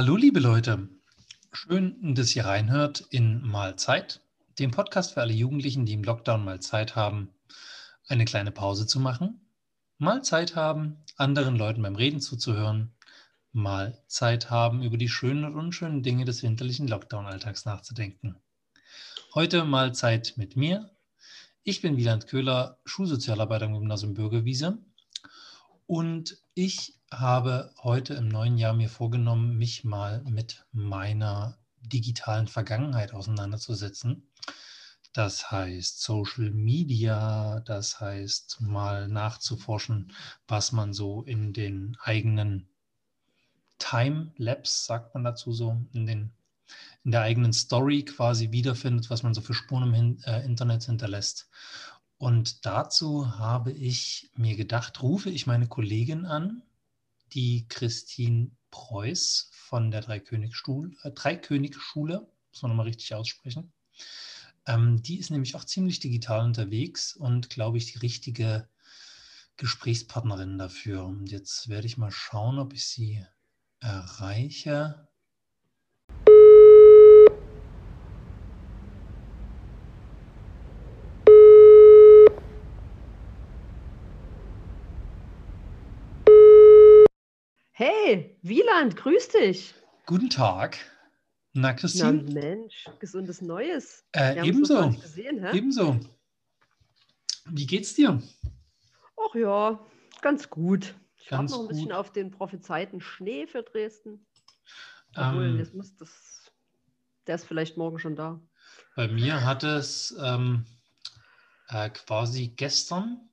Hallo, liebe Leute. Schön, dass ihr reinhört in Mahlzeit, dem Podcast für alle Jugendlichen, die im Lockdown mal Zeit haben, eine kleine Pause zu machen, mal Zeit haben, anderen Leuten beim Reden zuzuhören, mal Zeit haben, über die schönen und unschönen Dinge des winterlichen Lockdown-Alltags nachzudenken. Heute mal Zeit mit mir. Ich bin Wieland Köhler, Schulsozialarbeiter im Gymnasium Bürgerwiese und ich habe heute im neuen Jahr mir vorgenommen, mich mal mit meiner digitalen Vergangenheit auseinanderzusetzen. Das heißt Social Media, das heißt mal nachzuforschen, was man so in den eigenen Time-Labs, sagt man dazu so, in, den, in der eigenen Story quasi wiederfindet, was man so für Spuren im äh, Internet hinterlässt. Und dazu habe ich mir gedacht, rufe ich meine Kollegin an, die Christine Preuß von der Dreikönigschule, äh, muss man nochmal richtig aussprechen. Ähm, die ist nämlich auch ziemlich digital unterwegs und, glaube ich, die richtige Gesprächspartnerin dafür. Und jetzt werde ich mal schauen, ob ich sie erreiche. Hey, Wieland, grüß dich. Guten Tag. Na, Christine? Na Mensch, gesundes Neues. Äh, ebenso. Gesehen, ebenso. Wie geht's dir? Ach ja, ganz gut. Ich warte noch ein gut. bisschen auf den prophezeiten Schnee für Dresden. Obwohl, ähm, jetzt muss das, der ist vielleicht morgen schon da. Bei mir hat es ähm, äh, quasi gestern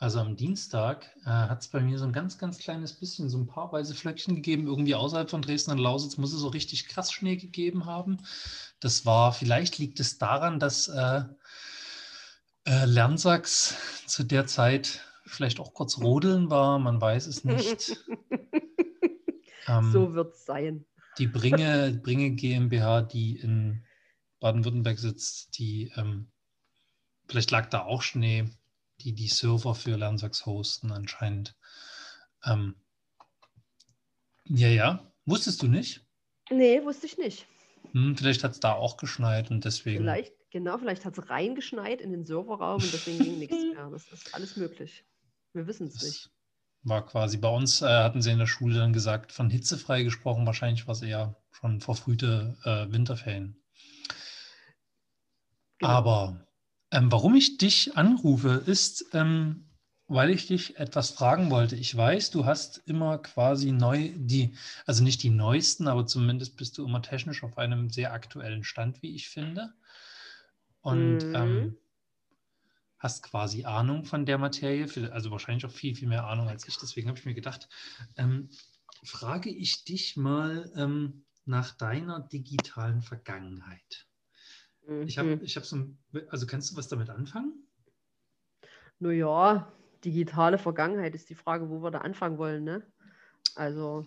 also am Dienstag äh, hat es bei mir so ein ganz, ganz kleines bisschen, so ein paar weiße Flöckchen gegeben. Irgendwie außerhalb von Dresden und Lausitz muss es so richtig krass Schnee gegeben haben. Das war, vielleicht liegt es daran, dass äh, äh, Lernsachs zu der Zeit vielleicht auch kurz rodeln war. Man weiß es nicht. ähm, so wird es sein. Die Bringe, Bringe GmbH, die in Baden-Württemberg sitzt, die ähm, vielleicht lag da auch Schnee die die Server für Lernsachs hosten anscheinend. Ähm, ja, ja. Wusstest du nicht? Nee, wusste ich nicht. Hm, vielleicht hat es da auch geschneit und deswegen. Vielleicht, genau, vielleicht hat es reingeschneit in den Serverraum und deswegen ging nichts mehr. Das ist alles möglich. Wir wissen es nicht. War quasi bei uns, äh, hatten sie in der Schule dann gesagt, von hitzefrei gesprochen, wahrscheinlich war es eher schon verfrühte äh, Winterferien. Genau. Aber ähm, warum ich dich anrufe, ist, ähm, weil ich dich etwas fragen wollte. Ich weiß, du hast immer quasi neu die, also nicht die neuesten, aber zumindest bist du immer technisch auf einem sehr aktuellen Stand, wie ich finde. Und mhm. ähm, hast quasi Ahnung von der Materie, also wahrscheinlich auch viel, viel mehr Ahnung als ich. Deswegen habe ich mir gedacht, ähm, frage ich dich mal ähm, nach deiner digitalen Vergangenheit. Mhm. Ich habe ich hab so ein, also kannst du was damit anfangen? Naja, digitale Vergangenheit ist die Frage, wo wir da anfangen wollen. Ne? Also,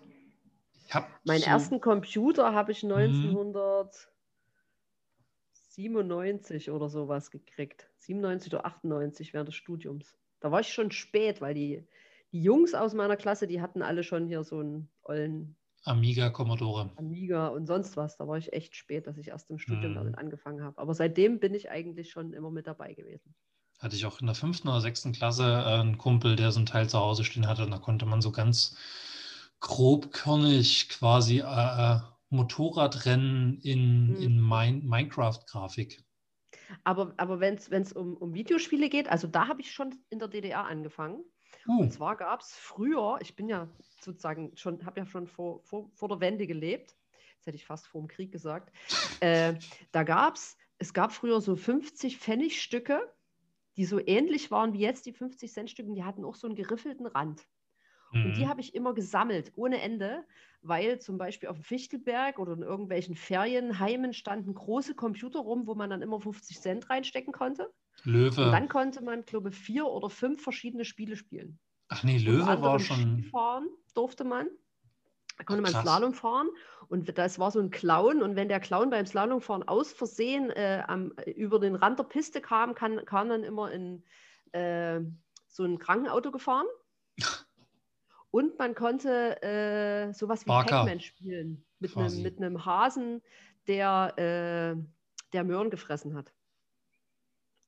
meinen so, ersten Computer habe ich 1997 mhm. oder sowas gekriegt. 97 oder 98 während des Studiums. Da war ich schon spät, weil die, die Jungs aus meiner Klasse, die hatten alle schon hier so einen ollen Amiga, Commodore. Amiga und sonst was. Da war ich echt spät, dass ich erst im Studium hm. damit angefangen habe. Aber seitdem bin ich eigentlich schon immer mit dabei gewesen. Hatte ich auch in der fünften oder sechsten Klasse äh, einen Kumpel, der so ein Teil zu Hause stehen hatte. Und da konnte man so ganz grobkörnig quasi äh, äh Motorradrennen in, hm. in mein, Minecraft-Grafik. Aber, aber wenn es um, um Videospiele geht, also da habe ich schon in der DDR angefangen. Uh. Und zwar gab es früher, ich bin ja sozusagen schon, habe ja schon vor, vor, vor der Wende gelebt, jetzt hätte ich fast vor dem Krieg gesagt, äh, da gab es, es gab früher so 50 Pfennigstücke, die so ähnlich waren wie jetzt die 50 Cent Stücke, die hatten auch so einen geriffelten Rand. Und die mhm. habe ich immer gesammelt, ohne Ende, weil zum Beispiel auf dem Fichtelberg oder in irgendwelchen Ferienheimen standen große Computer rum, wo man dann immer 50 Cent reinstecken konnte. Löwe. Und dann konnte man, glaube ich, vier oder fünf verschiedene Spiele spielen. Ach nee, Löwe war schon. Skifahren durfte man. Da konnte Ach, man Slalom fahren und das war so ein Clown. Und wenn der Clown beim Slalomfahren aus Versehen äh, am, über den Rand der Piste kam, kann, kam dann immer in äh, so ein Krankenauto gefahren. Und man konnte äh, sowas wie Pac-Man spielen. Mit einem, mit einem Hasen, der, äh, der Möhren gefressen hat.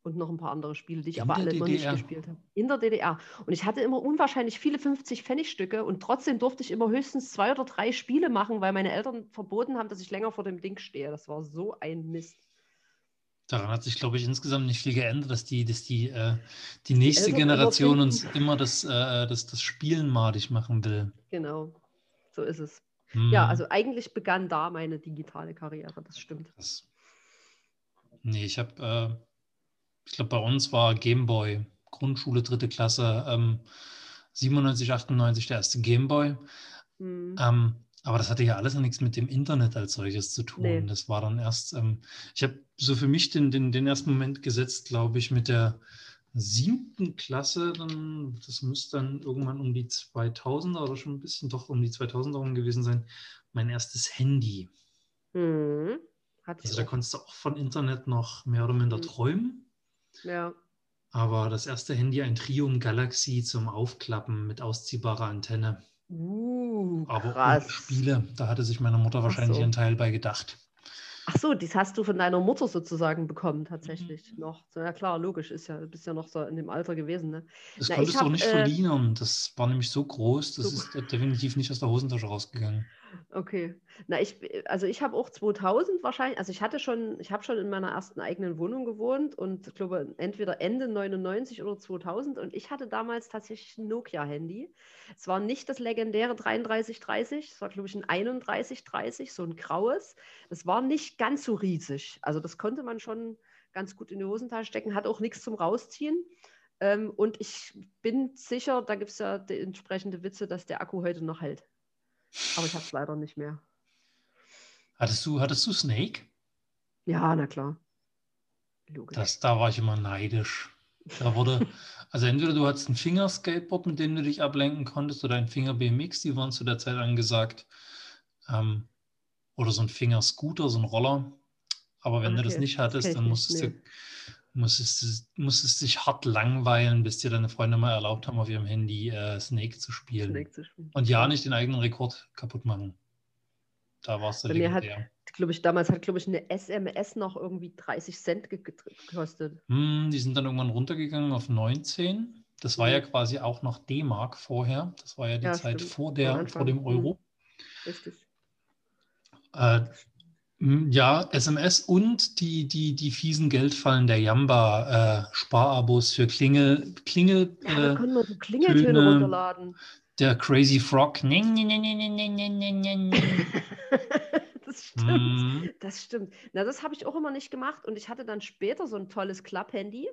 Und noch ein paar andere Spiele, die ich In aber alle DDR. noch nicht gespielt habe. In der DDR. Und ich hatte immer unwahrscheinlich viele 50 Pfennigstücke und trotzdem durfte ich immer höchstens zwei oder drei Spiele machen, weil meine Eltern verboten haben, dass ich länger vor dem Ding stehe. Das war so ein Mist. Daran hat sich, glaube ich, insgesamt nicht viel geändert, dass die, dass die, äh, die nächste Eltern Generation uns immer das, äh, das, das Spielen madig machen will. Genau, so ist es. Hm. Ja, also eigentlich begann da meine digitale Karriere, das stimmt. Das, nee, ich habe, äh, ich glaube, bei uns war Gameboy, Grundschule, dritte Klasse, ähm, 97, 98 der erste Gameboy. Hm. Ähm, aber das hatte ja alles noch nichts mit dem Internet als solches zu tun. Nee. Das war dann erst, ähm, ich habe so für mich den, den, den ersten Moment gesetzt, glaube ich, mit der siebten Klasse, dann, das müsste dann irgendwann um die 2000er oder schon ein bisschen doch um die 2000er rum gewesen sein, mein erstes Handy. Mhm. also da konntest du auch von Internet noch mehr oder minder mhm. träumen. Ja. Aber das erste Handy, ein Trium Galaxy zum Aufklappen mit ausziehbarer Antenne. Uh, Aber krass. Spiele, da hatte sich meine Mutter wahrscheinlich so. einen Teil bei gedacht. Ach so, das hast du von deiner Mutter sozusagen bekommen, tatsächlich mhm. noch. Ja klar, logisch, ist ja, du bist ja noch so in dem Alter gewesen. Ne? Das Na, konntest du auch nicht äh, verlieren. Das war nämlich so groß, das so ist definitiv nicht aus der Hosentasche rausgegangen. Okay. Na, ich, also ich habe auch 2000 wahrscheinlich, also ich hatte schon, ich habe schon in meiner ersten eigenen Wohnung gewohnt und ich glaube entweder Ende 99 oder 2000 und ich hatte damals tatsächlich ein Nokia-Handy. Es war nicht das legendäre 3330, es war glaube ich ein 3130, so ein graues. Es war nicht ganz so riesig. Also das konnte man schon ganz gut in die Hosentasche stecken, hat auch nichts zum Rausziehen. Ähm, und ich bin sicher, da gibt es ja die entsprechende Witze, dass der Akku heute noch hält. Aber ich habe es leider nicht mehr. Hattest du, hattest du Snake? Ja, na klar. Logisch. Das, da war ich immer neidisch. Da wurde, also entweder du hattest ein Fingerskateboard, mit dem du dich ablenken konntest, oder ein Finger BMX, die waren zu der Zeit angesagt. Ähm, oder so ein Fingerscooter, so ein Roller. Aber wenn okay. du das nicht hattest, das dann musstest du, musstest, musstest dich hart langweilen, bis dir deine Freunde mal erlaubt haben, auf ihrem Handy äh, Snake, zu spielen. Snake zu spielen. Und ja, nicht den eigenen Rekord kaputt machen. Da warst du legendär. Glaube ich, damals hat, glaube ich, eine SMS noch irgendwie 30 Cent gekostet. Hm, die sind dann irgendwann runtergegangen auf 19. Das war mhm. ja quasi auch noch D-Mark vorher. Das war ja die ja, Zeit vor, der, vor dem Euro. Mhm. Richtig. Äh, ja, SMS und die, die, die fiesen Geldfallen der Jamba-Sparabos äh, für Klingel. Klingel ja, da äh, können wir so Klingeltöne Töne, runterladen. Der Crazy Frog. das stimmt. Mm. Das stimmt. Na, das habe ich auch immer nicht gemacht. Und ich hatte dann später so ein tolles Klapp-Handy.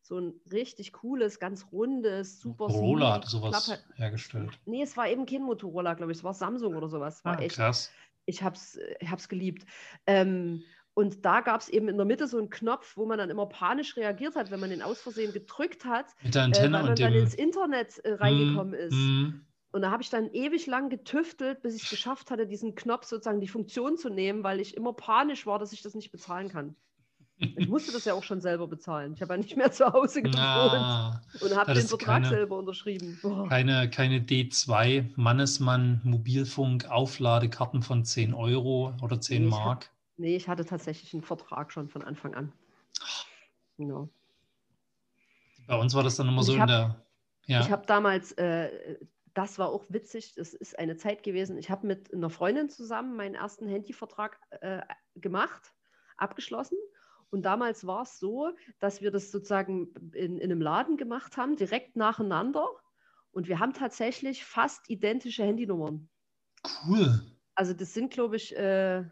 So ein richtig cooles, ganz rundes, super Motorola hat sowas hergestellt. Nee, es war eben kein Motorola, glaube ich. Es war Samsung oder sowas. War ah, echt, krass ich habe es ich hab's geliebt. Ähm, und da gab es eben in der Mitte so einen Knopf, wo man dann immer panisch reagiert hat, wenn man den aus Versehen gedrückt hat, Mit der Antenne äh, weil man und dann ins Internet äh, reingekommen mm, ist. Mm. Und da habe ich dann ewig lang getüftelt, bis ich es geschafft hatte, diesen Knopf sozusagen die Funktion zu nehmen, weil ich immer panisch war, dass ich das nicht bezahlen kann. Ich musste das ja auch schon selber bezahlen. Ich habe ja nicht mehr zu Hause gewohnt ah, und habe den Vertrag keine, selber unterschrieben. Oh. Keine, keine D2 Mannesmann Mobilfunk Aufladekarten von 10 Euro oder 10 nee, Mark. Hatte, nee, ich hatte tatsächlich einen Vertrag schon von Anfang an. Genau. Bei uns war das dann immer so hab, in der. Ja. Ich habe damals, äh, das war auch witzig, das ist eine Zeit gewesen. Ich habe mit einer Freundin zusammen meinen ersten Handyvertrag äh, gemacht, abgeschlossen. Und damals war es so, dass wir das sozusagen in, in einem Laden gemacht haben, direkt nacheinander. Und wir haben tatsächlich fast identische Handynummern. Cool. Also das sind, glaube ich, äh,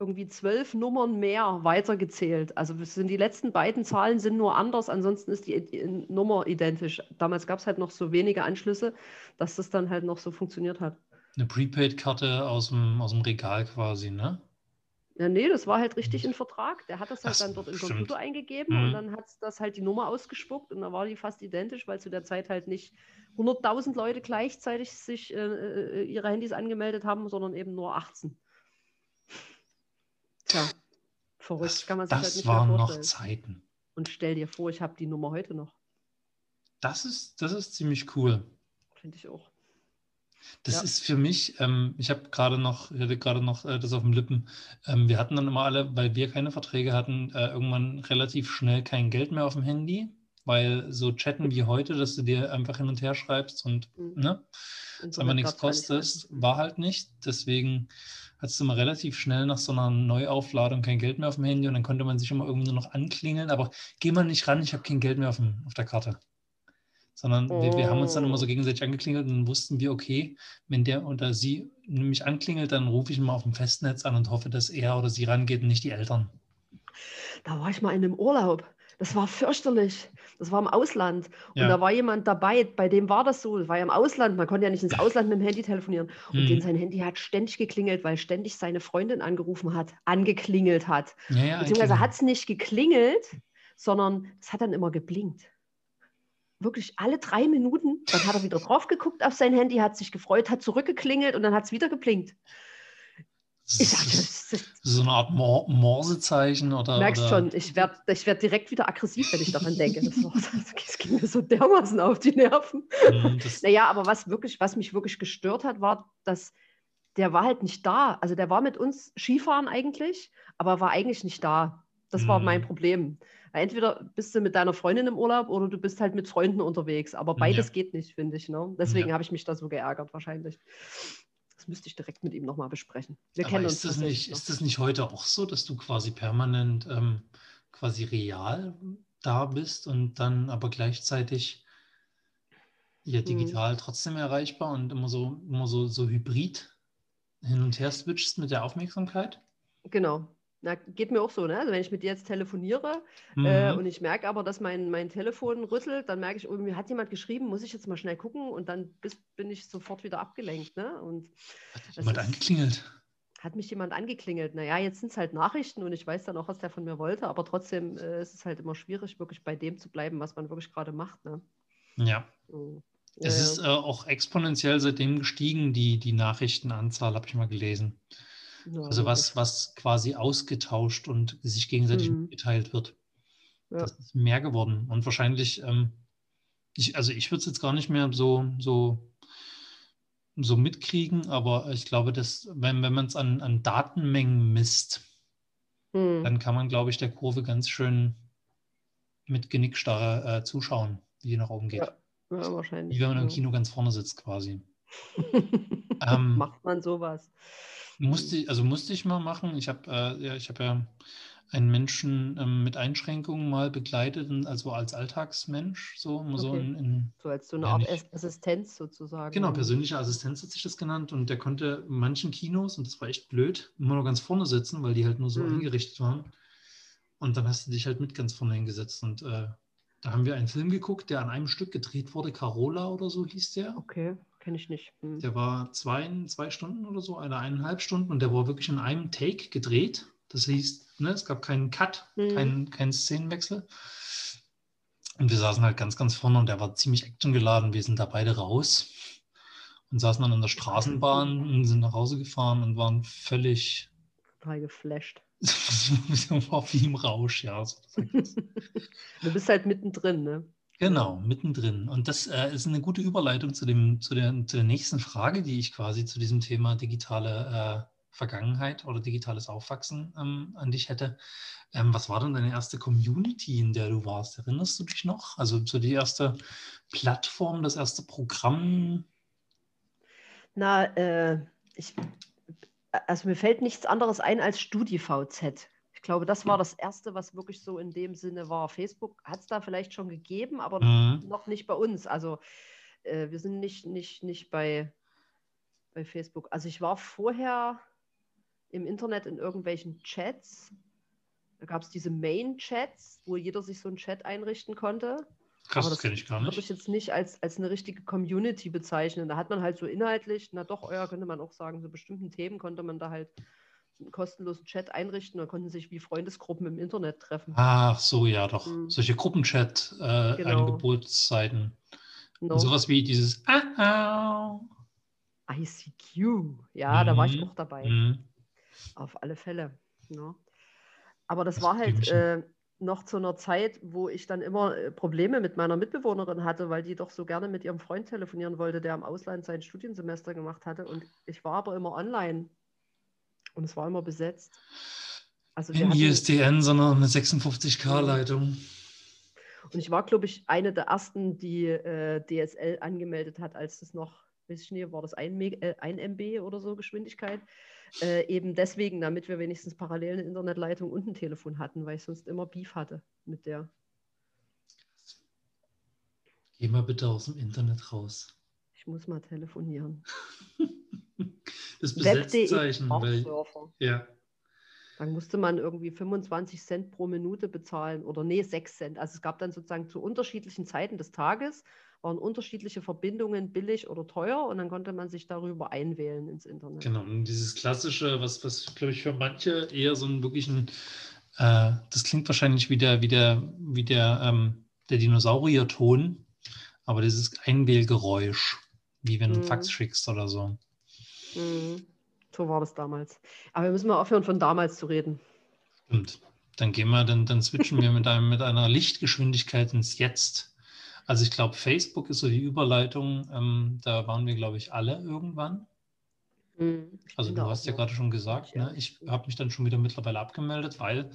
irgendwie zwölf Nummern mehr weitergezählt. Also sind die letzten beiden Zahlen sind nur anders, ansonsten ist die, die Nummer identisch. Damals gab es halt noch so wenige Anschlüsse, dass das dann halt noch so funktioniert hat. Eine Prepaid-Karte aus dem, aus dem Regal quasi, ne? Ja, nee, das war halt richtig ein Vertrag. Der hat das halt Ach, dann dort im stimmt. Computer eingegeben mhm. und dann hat das halt die Nummer ausgespuckt und dann war die fast identisch, weil zu der Zeit halt nicht 100.000 Leute gleichzeitig sich äh, äh, ihre Handys angemeldet haben, sondern eben nur 18. Tja, verrückt, das, kann man sich halt nicht waren mehr vorstellen. noch Zeiten. Und stell dir vor, ich habe die Nummer heute noch. Das ist, das ist ziemlich cool. Finde ich auch. Das ja. ist für mich, ähm, ich habe gerade noch, ich hatte gerade noch äh, das auf dem Lippen. Ähm, wir hatten dann immer alle, weil wir keine Verträge hatten, äh, irgendwann relativ schnell kein Geld mehr auf dem Handy, weil so chatten wie heute, dass du dir einfach hin und her schreibst und mhm. ne, es einfach nichts kostet, war halt nicht. Deswegen hattest du mal relativ schnell nach so einer Neuaufladung kein Geld mehr auf dem Handy und dann konnte man sich immer irgendwie nur noch anklingeln, aber geh mal nicht ran, ich habe kein Geld mehr auf, dem, auf der Karte sondern oh. wir, wir, haben uns dann immer so oh. gegenseitig angeklingelt und dann wussten wir, okay, wenn der oder sie mich anklingelt, dann rufe ich mal auf dem Festnetz an und hoffe, dass er oder sie rangeht und nicht die Eltern. Da war ich mal in einem Urlaub. Das war fürchterlich. Das war im Ausland. Und ja. da war jemand dabei, bei dem war das so. Das war ja im Ausland. Man konnte ja nicht ins Ausland mit dem Handy telefonieren. Und mhm. den sein Handy hat ständig geklingelt, weil ständig seine Freundin angerufen hat, angeklingelt hat. Ja, ja, Beziehungsweise hat es nicht geklingelt, sondern es hat dann immer geblinkt wirklich alle drei Minuten. Dann hat er wieder drauf geguckt auf sein Handy, hat sich gefreut, hat zurückgeklingelt und dann hat es wieder geblinkt. Ich dachte, das ist so eine Art Mor Morsezeichen oder. Merkst oder? schon, ich werde ich werd direkt wieder aggressiv, wenn ich daran denke. Das, war, das ging mir so dermaßen auf die Nerven. Mhm, naja, aber was wirklich, was mich wirklich gestört hat, war, dass der war halt nicht da. Also der war mit uns Skifahren eigentlich, aber war eigentlich nicht da. Das war mein mhm. Problem. Entweder bist du mit deiner Freundin im Urlaub oder du bist halt mit Freunden unterwegs. Aber beides ja. geht nicht, finde ich. Ne? Deswegen ja. habe ich mich da so geärgert, wahrscheinlich. Das müsste ich direkt mit ihm nochmal besprechen. Wir Aber kennen ist uns das nicht, noch. Ist das nicht heute auch so, dass du quasi permanent ähm, quasi real da bist und dann aber gleichzeitig ja, hm. digital hm. trotzdem erreichbar und immer so, immer so, so hybrid hin und her switchst mit der Aufmerksamkeit? Genau, na, geht mir auch so, ne? Also wenn ich mit dir jetzt telefoniere äh, mhm. äh, und ich merke aber, dass mein, mein Telefon rüttelt, dann merke ich, oh, mir hat jemand geschrieben, muss ich jetzt mal schnell gucken und dann bis, bin ich sofort wieder abgelenkt. Ne? Und hat jemand ist, angeklingelt? Hat mich jemand angeklingelt. Naja, jetzt sind es halt Nachrichten und ich weiß dann auch, was der von mir wollte, aber trotzdem äh, ist es halt immer schwierig, wirklich bei dem zu bleiben, was man wirklich gerade macht. Ne? Ja. So. Es ja, ist äh, auch exponentiell seitdem gestiegen, die, die Nachrichtenanzahl, habe ich mal gelesen. Ja, also was, was quasi ausgetauscht und sich gegenseitig mhm. mitgeteilt wird. Ja. Das ist mehr geworden. Und wahrscheinlich, ähm, ich, also ich würde es jetzt gar nicht mehr so, so, so mitkriegen, aber ich glaube, dass, wenn, wenn man es an, an Datenmengen misst, mhm. dann kann man, glaube ich, der Kurve ganz schön mit Genickstarre äh, zuschauen, wie die nach oben geht. Ja, ja wahrscheinlich. Wie wenn man im Kino ganz vorne sitzt, quasi. ähm, Macht man sowas? Musste, also musste ich mal machen. Ich habe äh, ja, hab ja einen Menschen ähm, mit Einschränkungen mal begleitet, also als Alltagsmensch, so, okay. so in, in, So als so eine Art nicht, Assistenz sozusagen. Genau, persönliche Assistenz hat sich das genannt und der konnte in manchen Kinos, und das war echt blöd, immer nur ganz vorne sitzen, weil die halt nur so mhm. eingerichtet waren. Und dann hast du dich halt mit ganz vorne hingesetzt und äh, da haben wir einen Film geguckt, der an einem Stück gedreht wurde, Carola oder so hieß der. Okay. Kenne ich nicht. Hm. Der war zwei, zwei Stunden oder so, eine eineinhalb Stunden und der war wirklich in einem Take gedreht. Das hieß, ne, es gab keinen Cut, hm. keinen, keinen Szenenwechsel. Und wir saßen halt ganz, ganz vorne und der war ziemlich actiongeladen. Wir sind da beide raus und saßen dann in der Straßenbahn und sind nach Hause gefahren und waren völlig. Total geflasht. war wie im Rausch, ja. du bist halt mittendrin, ne? Genau, mittendrin. Und das äh, ist eine gute Überleitung zu, dem, zu, der, zu der nächsten Frage, die ich quasi zu diesem Thema digitale äh, Vergangenheit oder digitales Aufwachsen ähm, an dich hätte. Ähm, was war denn deine erste Community, in der du warst? Erinnerst du dich noch? Also so die erste Plattform, das erste Programm? Na, äh, ich, also mir fällt nichts anderes ein als StudiVZ. Ich glaube, das war das Erste, was wirklich so in dem Sinne war. Facebook hat es da vielleicht schon gegeben, aber mhm. noch nicht bei uns. Also äh, wir sind nicht, nicht, nicht bei, bei Facebook. Also ich war vorher im Internet in irgendwelchen Chats. Da gab es diese Main-Chats, wo jeder sich so einen Chat einrichten konnte. Krass, das, das kenne ich gar nicht. Würde ich jetzt nicht als, als eine richtige Community bezeichnen. Da hat man halt so inhaltlich, na doch, ja, könnte man auch sagen, so bestimmten Themen konnte man da halt einen kostenlosen Chat einrichten und konnten sich wie Freundesgruppen im Internet treffen. Ach so, ja, doch. Mhm. Solche Gruppenchat-Angebotsseiten. Äh, genau. Und sowas wie dieses ah, ICQ. Ja, mhm. da war ich auch dabei. Mhm. Auf alle Fälle. Ja. Aber das, das war halt, äh, noch zu einer Zeit, wo ich dann immer äh, Probleme mit meiner Mitbewohnerin hatte, weil die doch so gerne mit ihrem Freund telefonieren wollte, der im Ausland sein Studiensemester gemacht hatte. Und ich war aber immer online und es war immer besetzt. Also Kein ISDN, sondern eine 56K-Leitung. Und ich war, glaube ich, eine der ersten, die äh, DSL angemeldet hat, als das noch, weiß ich nicht, war das 1, äh, 1 MB oder so Geschwindigkeit. Äh, eben deswegen, damit wir wenigstens parallel eine Internetleitung und ein Telefon hatten, weil ich sonst immer Beef hatte mit der. Geh mal bitte aus dem Internet raus. Ich muss mal telefonieren. das Besetzzeichen. Weil, ja. Dann musste man irgendwie 25 Cent pro Minute bezahlen oder nee, 6 Cent. Also es gab dann sozusagen zu unterschiedlichen Zeiten des Tages waren unterschiedliche Verbindungen billig oder teuer und dann konnte man sich darüber einwählen ins Internet. Genau, und dieses klassische, was, was glaube ich für manche eher so einen wirklichen, äh, das klingt wahrscheinlich wie der, wie der, wie der, ähm, der Dinosaurierton, aber dieses Einwählgeräusch, wie wenn du mhm. einen Fax schickst oder so. Mhm. So war das damals. Aber wir müssen mal aufhören, von damals zu reden. Stimmt. Dann gehen wir, dann, dann switchen wir mit, einem, mit einer Lichtgeschwindigkeit ins Jetzt. Also ich glaube, Facebook ist so die Überleitung. Ähm, da waren wir, glaube ich, alle irgendwann. Mhm. Also du hast ja gerade schon gesagt, ne? ich habe mich dann schon wieder mittlerweile abgemeldet, weil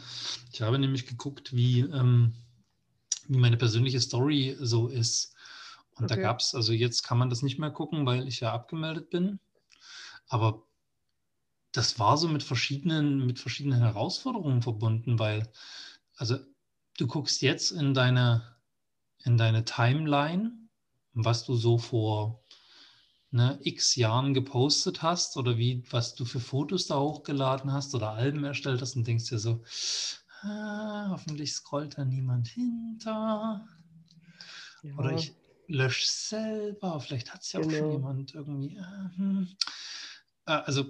ich habe nämlich geguckt, wie, ähm, wie meine persönliche Story so ist. Und okay. da gab es, also jetzt kann man das nicht mehr gucken, weil ich ja abgemeldet bin. Aber das war so mit verschiedenen, mit verschiedenen Herausforderungen verbunden, weil, also du guckst jetzt in deine, in deine Timeline, was du so vor ne, x Jahren gepostet hast oder wie, was du für Fotos da hochgeladen hast oder Alben erstellt hast und denkst dir so, ah, hoffentlich scrollt da niemand hinter. Ja. Oder ich lösche selber, vielleicht hat es ja genau. auch schon genau. jemand irgendwie. Äh, hm. Äh, also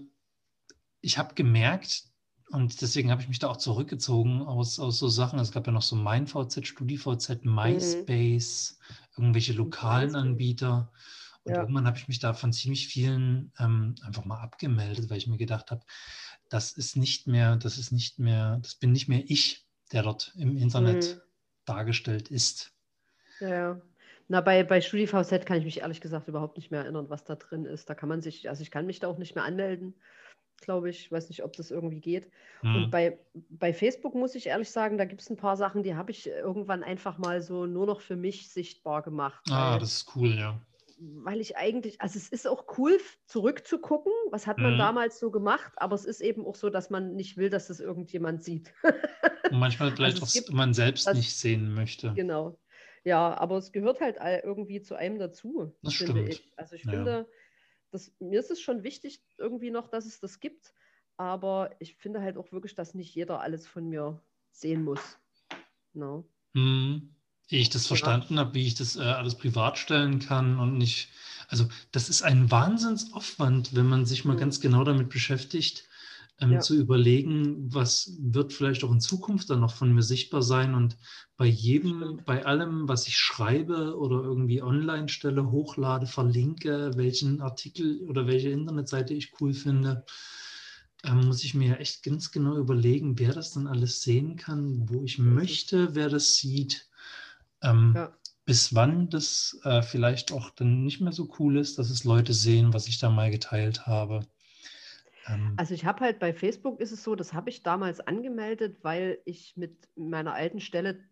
ich habe gemerkt, und deswegen habe ich mich da auch zurückgezogen aus, aus so Sachen. Es gab ja noch so MeinVZ, StudiVZ, MySpace, mhm. irgendwelche lokalen. Anbieter. Und ja. irgendwann habe ich mich da von ziemlich vielen ähm, einfach mal abgemeldet, weil ich mir gedacht habe, das ist nicht mehr, das ist nicht mehr, das bin nicht mehr ich, der dort im Internet mhm. dargestellt ist. Ja. Na, bei, bei StudiVZ kann ich mich ehrlich gesagt überhaupt nicht mehr erinnern, was da drin ist. Da kann man sich, also ich kann mich da auch nicht mehr anmelden glaube ich. Ich weiß nicht, ob das irgendwie geht. Mhm. Und bei, bei Facebook muss ich ehrlich sagen, da gibt es ein paar Sachen, die habe ich irgendwann einfach mal so nur noch für mich sichtbar gemacht. Ah, weil, das ist cool, ja. Weil ich eigentlich, also es ist auch cool zurückzugucken, was hat man mhm. damals so gemacht, aber es ist eben auch so, dass man nicht will, dass das irgendjemand sieht. Und manchmal vielleicht also auch man selbst das, nicht sehen möchte. Genau. Ja, aber es gehört halt irgendwie zu einem dazu. Das stimmt. Ich. Also ich ja. finde, das, mir ist es schon wichtig irgendwie noch, dass es das gibt, aber ich finde halt auch wirklich, dass nicht jeder alles von mir sehen muss. No. Hm. Ehe ich das ja. verstanden habe, wie ich das äh, alles privat stellen kann und nicht. Also, das ist ein Wahnsinnsaufwand, wenn man sich mal mhm. ganz genau damit beschäftigt, ähm, ja. zu überlegen, was wird vielleicht auch in Zukunft dann noch von mir sichtbar sein. Und bei jedem, bei allem, was ich schreibe oder irgendwie online stelle, hochlade, verlinke, welchen Artikel oder welche Internetseite ich cool finde, ähm, muss ich mir echt ganz genau überlegen, wer das dann alles sehen kann, wo ich möchte, wer das sieht. Ähm, ja. Bis wann das äh, vielleicht auch dann nicht mehr so cool ist, dass es Leute sehen, was ich da mal geteilt habe. Ähm. Also ich habe halt bei Facebook ist es so, das habe ich damals angemeldet, weil ich mit meiner alten Stelle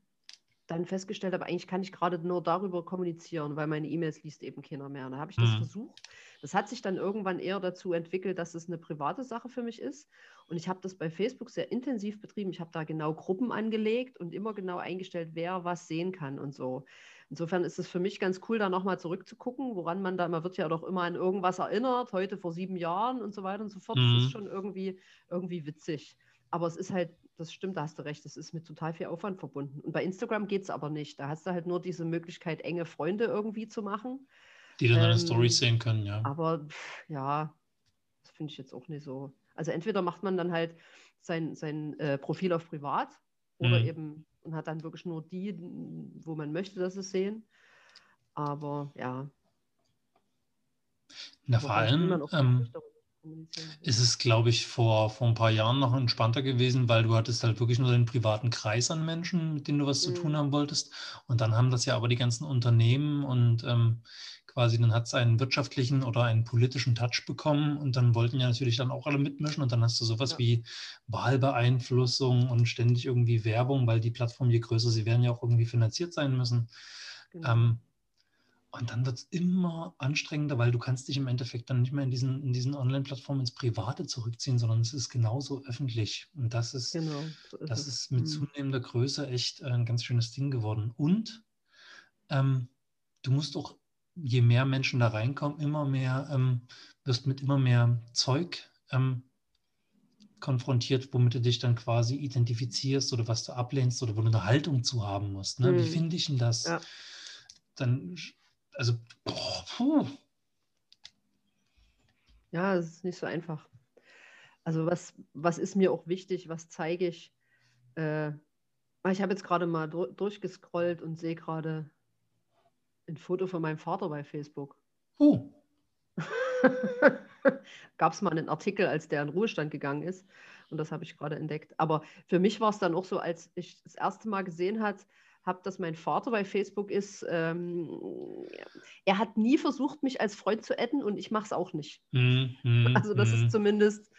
dann festgestellt habe, eigentlich kann ich gerade nur darüber kommunizieren, weil meine E-Mails liest eben keiner mehr. Und da habe ich das mhm. versucht. Das hat sich dann irgendwann eher dazu entwickelt, dass es eine private Sache für mich ist. Und ich habe das bei Facebook sehr intensiv betrieben. Ich habe da genau Gruppen angelegt und immer genau eingestellt, wer was sehen kann und so. Insofern ist es für mich ganz cool, da nochmal zurückzugucken, woran man da, man wird ja doch immer an irgendwas erinnert, heute vor sieben Jahren und so weiter und so fort. Mhm. Das ist schon irgendwie, irgendwie witzig. Aber es ist halt, das stimmt, da hast du recht, das ist mit total viel Aufwand verbunden. Und bei Instagram geht es aber nicht. Da hast du halt nur diese Möglichkeit, enge Freunde irgendwie zu machen. Die dann ähm, deine Storys sehen können, ja. Aber ja, das finde ich jetzt auch nicht so. Also entweder macht man dann halt sein, sein äh, Profil auf privat oder mhm. eben und hat dann wirklich nur die, wo man möchte, dass es sehen. Aber ja. Na, vor allem, ähm. Ist es, glaube ich, vor, vor ein paar Jahren noch entspannter gewesen, weil du hattest halt wirklich nur den privaten Kreis an Menschen, mit denen du was zu tun Mhm. haben wolltest. Und dann haben das ja aber die ganzen Unternehmen und ähm, quasi dann hat es einen wirtschaftlichen oder einen politischen Touch bekommen und dann wollten ja natürlich dann auch alle mitmischen und dann hast du sowas Ja. wie Wahlbeeinflussung und ständig irgendwie Werbung, weil die Plattformen, je größer sie werden, ja auch irgendwie finanziert sein müssen. Genau. Ähm, und dann wird es immer anstrengender, weil du kannst dich im Endeffekt dann nicht mehr in diesen, in diesen Online-Plattformen ins Private zurückziehen, sondern es ist genauso öffentlich. Und das ist, genau. So ist das es. ist mit Mhm. zunehmender Größe echt äh, ein ganz schönes Ding geworden. Und ähm, du musst auch, je mehr Menschen da reinkommen, immer mehr, ähm, wirst mit immer mehr Zeug ähm, konfrontiert, womit du dich dann quasi identifizierst oder was du ablehnst oder wo du eine Haltung zu haben musst. Ne? Wie Mhm. finde ich denn das? Ja. Dann, also, boah, puh. Ja, es ist nicht so einfach. Also was, was ist mir auch wichtig, was zeige ich? Äh, ich habe jetzt gerade mal dur durchgescrollt und sehe gerade ein Foto von meinem Vater bei Facebook. Oh, Gab es mal einen Artikel, als der in Ruhestand gegangen ist. Und das habe ich gerade entdeckt. Aber für mich war es dann auch so, als ich das erste Mal gesehen habe, habe, dass mein Vater bei Facebook ist. Ähm, er hat nie versucht, mich als Freund zu adden und ich mache es auch nicht. mm, mm, Also das mm. ist zumindest,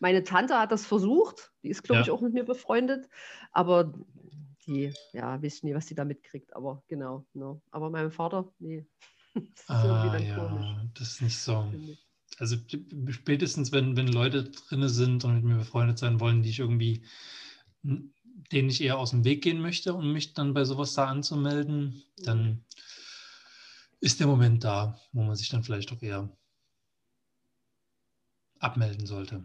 meine Tante hat das versucht, die ist, glaube Ja. ich, auch mit mir befreundet, aber die, ja, weiß ich nie, was die da mitkriegt, aber genau, no. aber mein Vater, nee, das ist Ah, komisch, ja, das ist nicht so. Also spätestens, wenn, wenn Leute drinne sind und mit mir befreundet sein wollen, die ich irgendwie, denen ich eher aus dem Weg gehen möchte und mich dann bei sowas da anzumelden, dann ist der Moment da, wo man sich dann vielleicht auch eher abmelden sollte.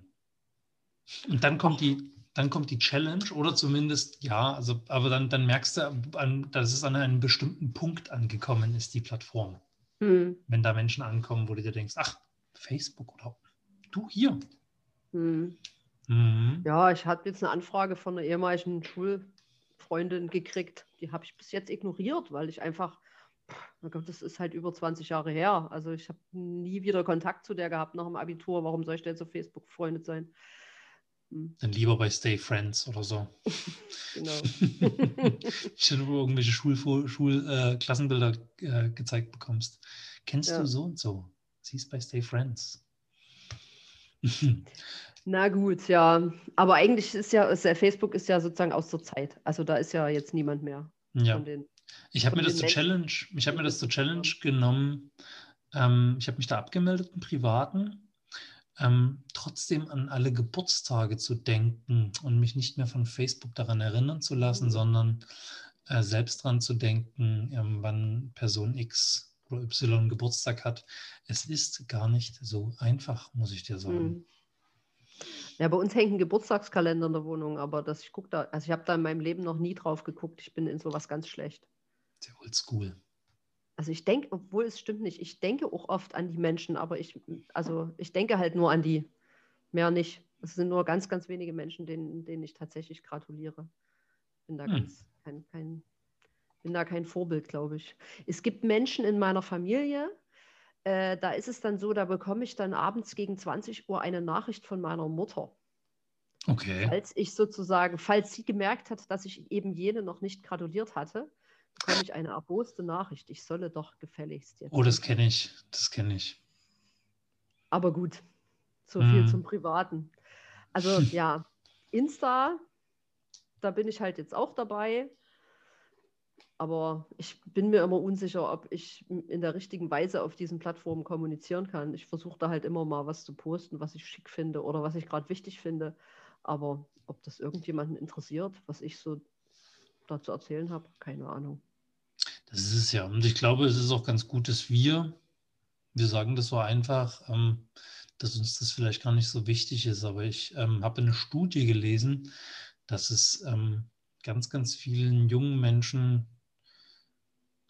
Und dann kommt die, dann kommt die Challenge oder zumindest, ja, also, aber dann, dann merkst du, an, dass es an einem bestimmten Punkt angekommen ist, die Plattform. Hm, Wenn da Menschen ankommen, wo du dir denkst, ach, Facebook oder du hier. hm. Mhm. Ja, ich hatte jetzt eine Anfrage von einer ehemaligen Schulfreundin gekriegt, die habe ich bis jetzt ignoriert, weil ich einfach, Gott, das ist halt über 20 Jahre her, also ich habe nie wieder Kontakt zu der gehabt nach dem Abitur, warum soll ich denn auf Facebook befreundet sein? Hm, Dann lieber bei Stay Friends oder so. genau. Ich du irgendwelche Schul Schul äh, äh, gezeigt bekommst. Kennst Ja. du so und so? Siehst bei Stay Friends. Na gut, ja. Aber eigentlich ist ja, ist ja, Facebook ist ja sozusagen aus der Zeit. Also da ist ja jetzt niemand mehr ja. den. Ich habe mir das zur Challenge, ich habe mir das zur Challenge genommen. Ähm, ich habe mich da abgemeldet im Privaten. Ähm, trotzdem an alle Geburtstage zu denken und mich nicht mehr von Facebook daran erinnern zu lassen, Mhm. sondern äh, selbst daran zu denken, ähm, wann Person X oder Y Geburtstag hat. Es ist gar nicht so einfach, muss ich dir sagen. Hm. Ja, bei uns hängt ein Geburtstagskalender in der Wohnung, aber das, ich gucke da, also ich habe da in meinem Leben noch nie drauf geguckt. Ich bin in sowas ganz schlecht. Sehr oldschool. Also ich denke, obwohl es stimmt nicht, ich denke auch oft an die Menschen, aber ich, also ich denke halt nur an die, mehr nicht. Es sind nur ganz, ganz wenige Menschen, denen, denen ich tatsächlich gratuliere. Bin da Hm. ganz, kein, kein, bin da kein Vorbild, glaube ich. Es gibt Menschen in meiner Familie, äh, da ist es dann so, da bekomme ich dann abends gegen 20 Uhr eine Nachricht von meiner Mutter. Okay. Falls ich sozusagen, falls sie gemerkt hat, dass ich eben jene noch nicht gratuliert hatte, bekomme ich eine erboste Nachricht. Ich solle doch gefälligst jetzt. Oh, das kenne ich. Das kenne ich. Aber gut, so viel Mhm. zum Privaten. Also ja, Insta, da bin ich halt jetzt auch dabei. Aber ich bin mir immer unsicher, ob ich in der richtigen Weise auf diesen Plattformen kommunizieren kann. Ich versuche da halt immer mal was zu posten, was ich schick finde oder was ich gerade wichtig finde. Aber ob das irgendjemanden interessiert, was ich so dazu erzählen habe, keine Ahnung. Das ist es ja. Und ich glaube, es ist auch ganz gut, dass wir, wir sagen das so einfach, ähm, dass uns das vielleicht gar nicht so wichtig ist. Aber ich ähm, habe eine Studie gelesen, dass es ähm, ganz, ganz vielen jungen Menschen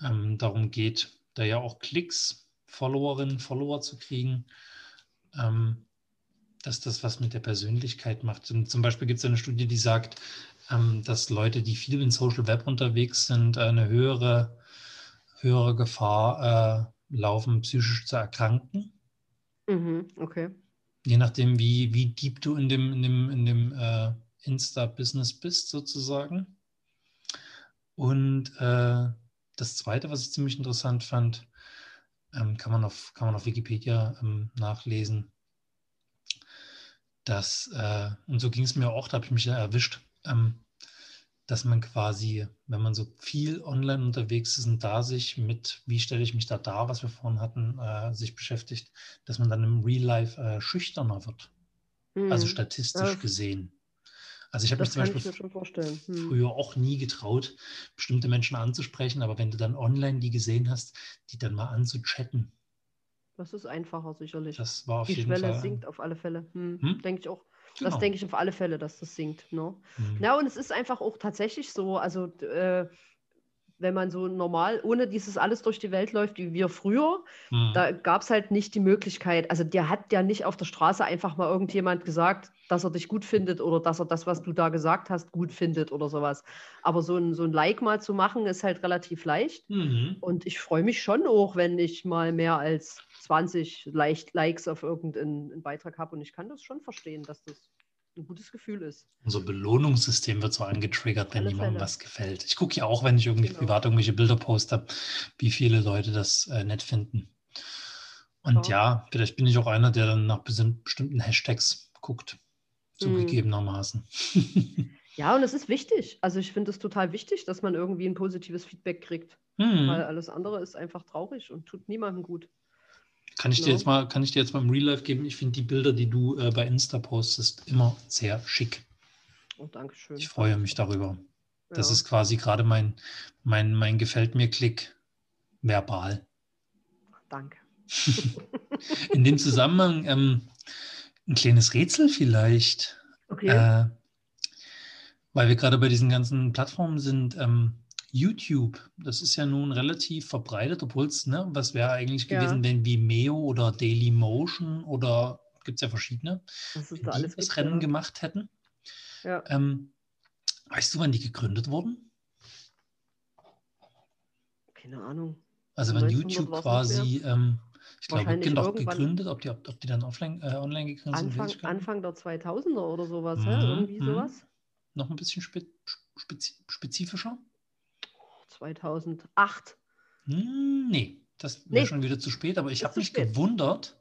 ähm, darum geht, da ja auch Klicks, Followerinnen, Follower zu kriegen, ähm, dass das was mit der Persönlichkeit macht. Und zum Beispiel gibt es eine Studie, die sagt, ähm, dass Leute, die viel in Social Web unterwegs sind, eine höhere, höhere Gefahr äh, laufen, psychisch zu erkranken. Mhm, okay. Je nachdem, wie, wie deep du in dem, in dem, in dem äh, Insta-Business bist, sozusagen. Und äh, das Zweite, was ich ziemlich interessant fand, ähm, kann, man auf, kann man auf Wikipedia ähm, nachlesen. Dass, äh, und so ging es mir auch, da habe ich mich ja erwischt, ähm, dass man quasi, wenn man so viel online unterwegs ist und da sich mit, wie stelle ich mich da dar, was wir vorhin hatten, äh, sich beschäftigt, dass man dann im Real Life äh, schüchterner wird. Also mhm. Also statistisch ja. gesehen. Also ich habe mich zum Beispiel hm. früher auch nie getraut, bestimmte Menschen anzusprechen, aber wenn du dann online die gesehen hast, die dann mal anzuchatten. Das ist einfacher sicherlich. Das war auf die jeden Schwelle Fall. sinkt auf alle Fälle. Hm. Hm? Denke ich auch. Genau. Das denke ich auf alle Fälle, dass das sinkt. Ne? Hm. Ja, und es ist einfach auch tatsächlich so, also äh, wenn man so normal, ohne dieses alles durch die Welt läuft, wie wir früher, mhm. da gab es halt nicht die Möglichkeit. Also der hat ja nicht auf der Straße einfach mal irgendjemand gesagt, dass er dich gut findet oder dass er das, was du da gesagt hast, gut findet oder sowas. Aber so ein, so ein Like mal zu machen, ist halt relativ leicht. Mhm. Und ich freue mich schon auch, wenn ich mal mehr als 20 leicht Likes auf irgendeinen Beitrag habe. Und ich kann das schon verstehen, dass das ein gutes Gefühl ist. Unser Belohnungssystem wird so angetriggert, wenn jemandem was gefällt. Ich gucke ja auch, wenn ich irgendwie genau. privat irgendwelche Bilder poste, wie viele Leute das äh, nett finden. Und ja. ja. vielleicht bin ich auch einer, der dann nach bestimmten Hashtags guckt, zugegebenermaßen. Ja, und es ist wichtig. Also ich finde es total wichtig, dass man irgendwie ein positives Feedback kriegt. Hm. Weil alles andere ist einfach traurig und tut niemandem gut. Kann ich, dir jetzt mal, kann ich dir jetzt mal im Real Life geben? Ich finde die Bilder, die du äh, bei Insta postest, immer sehr schick. Oh, danke schön. Ich freue mich darüber. Ja. Das ist quasi gerade mein, mein, mein Gefällt mir-Klick verbal. Danke. In dem Zusammenhang ähm, ein kleines Rätsel vielleicht. Okay. Äh, weil wir gerade bei diesen ganzen Plattformen sind. Ähm, YouTube, das ist ja nun relativ verbreitet, obwohl es, ne, was wäre eigentlich ja. gewesen, wenn Vimeo oder Dailymotion oder gibt es ja verschiedene, das, da die das Rennen ja. gemacht hätten. Ja. Ähm, weißt du, wann die gegründet wurden? Keine Ahnung. Also wenn YouTube quasi, ähm, ich glaube, doch gegründet, ob die, ob die dann offline, äh, online gegründet Anfang, sind. Anfang der 2000er oder sowas, mhm, ja? irgendwie mhm. sowas. Noch ein bisschen spe spezifischer? 2008. Hm, nee, das wäre nee. schon wieder zu spät, aber ich habe mich spät. gewundert.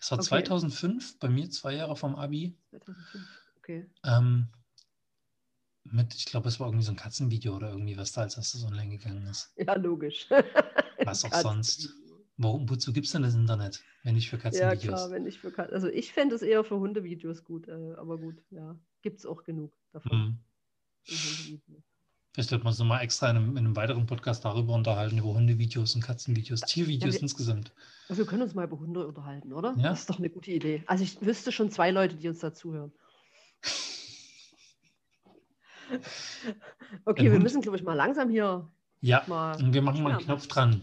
Es war okay. 2005, bei mir zwei Jahre vom Abi. 2005, okay. Ähm, mit, ich glaube, es war irgendwie so ein Katzenvideo oder irgendwie was da, als das online gegangen ist. Ja, logisch. was auch sonst. Wo, wozu gibt es denn das Internet, wenn nicht für Katzenvideos? Ja, klar, wenn nicht für Katzen. Also ich fände es eher für Hundevideos gut, äh, aber gut, ja. Gibt es auch genug davon. Mhm. Vielleicht wird man so mal extra in einem, in einem, weiteren Podcast darüber unterhalten, über Hundevideos und Katzenvideos, Tiervideos ja, wir, insgesamt. Wir können uns mal über Hunde unterhalten, oder? Ja? Das ist doch eine gute Idee. Also ich wüsste schon zwei Leute, die uns dazuhören. okay, wir müssen, glaube ich, mal langsam hier. Ja, und wir machen mal einen Knopf dran.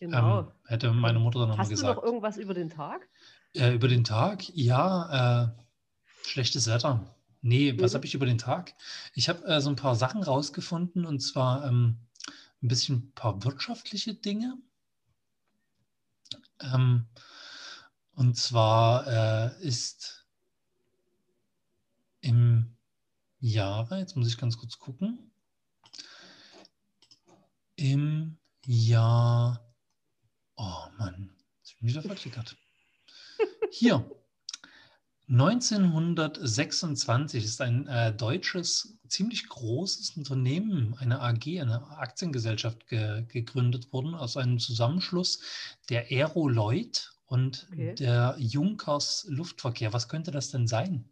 Genau. Ähm, hätte meine Mutter dann nochmal gesagt. Hast du noch irgendwas über den Tag? Äh, über den Tag? Ja, äh, schlechtes Wetter. Nee, was mhm. habe ich über den Tag? Ich habe äh, so ein paar Sachen rausgefunden und zwar ähm, ein bisschen ein paar wirtschaftliche Dinge. Ähm, und zwar äh, ist im Jahre, jetzt muss ich ganz kurz gucken, im Jahr, oh Mann, jetzt bin ich wieder verklickert. Hier, 1926 ist ein äh, deutsches, ziemlich großes Unternehmen, eine AG, eine Aktiengesellschaft ge gegründet worden aus einem Zusammenschluss der Aeroloid und okay. der Junkers Luftverkehr. Was könnte das denn sein?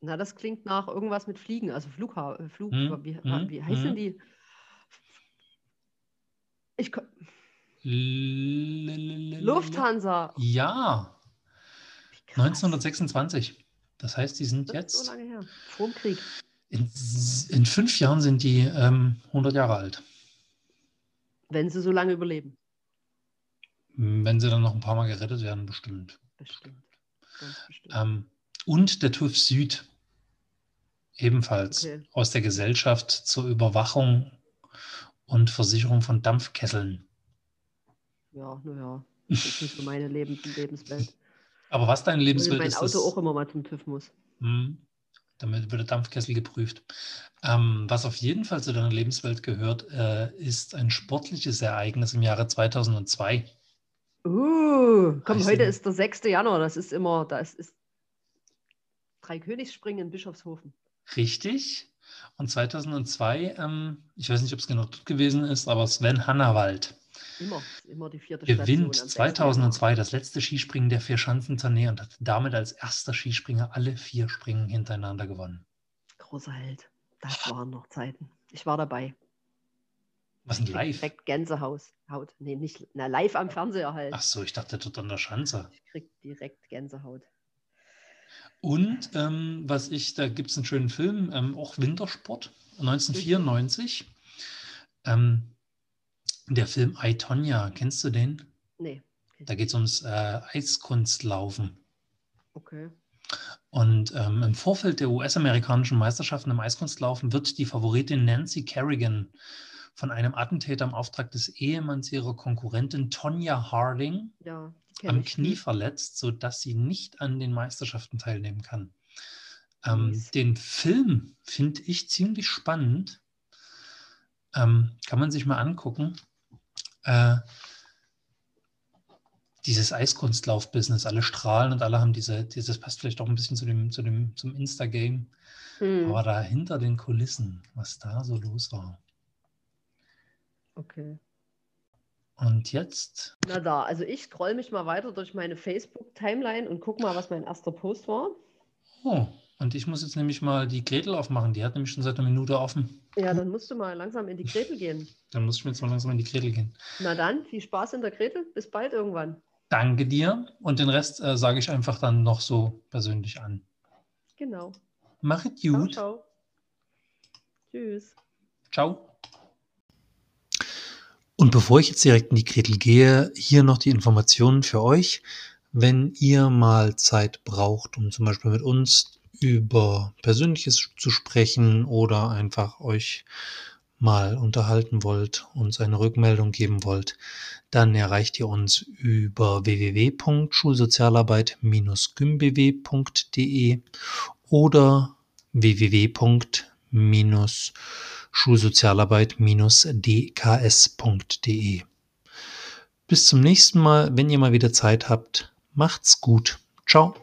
Na, das klingt nach irgendwas mit Fliegen, also Flugha äh, Flug, hm, wie, hm, wie heißen hm. die? Ich Lufthansa. Ja, 1926. Das heißt, die sind jetzt. so lange her. Vor dem Krieg. In, in, fünf Jahren sind die ähm, 100 Jahre alt. Wenn sie so lange überleben. Wenn sie dann noch ein paar Mal gerettet werden, bestimmt. Bestimmt. bestimmt. Ähm, und der TÜV Süd. Ebenfalls okay. aus der Gesellschaft zur Überwachung und Versicherung von Dampfkesseln. Ja, naja. Das ist nicht so meine Lebens Lebenswelt. Aber was deine Lebenswelt mein ist, Auto das, auch immer mal zum TÜV muss. Hm, damit wird der Dampfkessel geprüft. Ähm, was auf jeden Fall zu deiner Lebenswelt gehört, äh, ist ein sportliches Ereignis im Jahre 2002. Uh, komm, Heißt heute ist der 6. Januar. Das ist immer, da ist, ist Dreikönigsspringen in Bischofshofen. Richtig. Und 2002, ähm, ich weiß nicht, ob es genau dort gewesen ist, aber Sven Hannawald Immer, immer die vierte gewinnt Station am 6. 2002 das letzte Skispringen der Vier-Schanzentournee und hat damit als erster Skispringer alle vier Springen hintereinander gewonnen. Großer Held. Das waren noch Zeiten. Ich war dabei. Was ein Live. Direkt Gänsehaut. Haut. Nee, nicht na, live am Fernseher halt. Ach so, ich dachte dort an der Schanze. Ich krieg direkt Gänsehaut. Und ähm, was ich, da gibt es einen schönen Film, ähm, auch Wintersport, 1994. Ähm, der Film I, Tonya, kennst du den? Nee. Da geht es ums äh, Eiskunstlaufen. Okay. Und ähm, im Vorfeld der US-amerikanischen Meisterschaften im Eiskunstlaufen wird die Favoritin Nancy Kerrigan von einem Attentäter im Auftrag des Ehemanns ihrer Konkurrentin Tonya Harding Ja, am. Knie verletzt, sodass sie nicht an den Meisterschaften teilnehmen kann. Ähm, den Film finde ich ziemlich spannend. Ähm, kann man sich mal angucken. Äh, dieses Eiskunstlauf-Business, alle strahlen und alle haben diese, dieses passt vielleicht auch ein bisschen zu dem, zu dem, zum Insta-Game. Hm, Aber da hinter den Kulissen, was da so los war. okay. Und jetzt, Na da, also ich scroll mich mal weiter durch meine Facebook-Timeline und guck mal, was mein erster Post war. oh, und ich muss jetzt nämlich mal die Gretel aufmachen. Die hat nämlich schon seit einer Minute offen. Ja, dann musst du mal langsam in die Gretel gehen. Dann muss ich mir jetzt mal langsam in die Gretel gehen. Na dann, viel Spaß in der Gretel. Bis bald irgendwann. Danke dir. Und den Rest äh, sage ich einfach dann noch so persönlich an. Genau. Mach es Ciao, gut. ciao. Tschüss. Ciao. Und bevor ich jetzt direkt in die Gretel gehe, hier noch die Informationen für euch. Wenn ihr mal Zeit braucht, um zum Beispiel mit uns über Persönliches zu sprechen oder einfach euch mal unterhalten wollt, uns eine Rückmeldung geben wollt, dann erreicht ihr uns über www.schulsozialarbeit-gymbw.de oder www.schulsozialarbeit-dks.de. Bis zum nächsten Mal, wenn ihr mal wieder Zeit habt. Macht's gut. Ciao.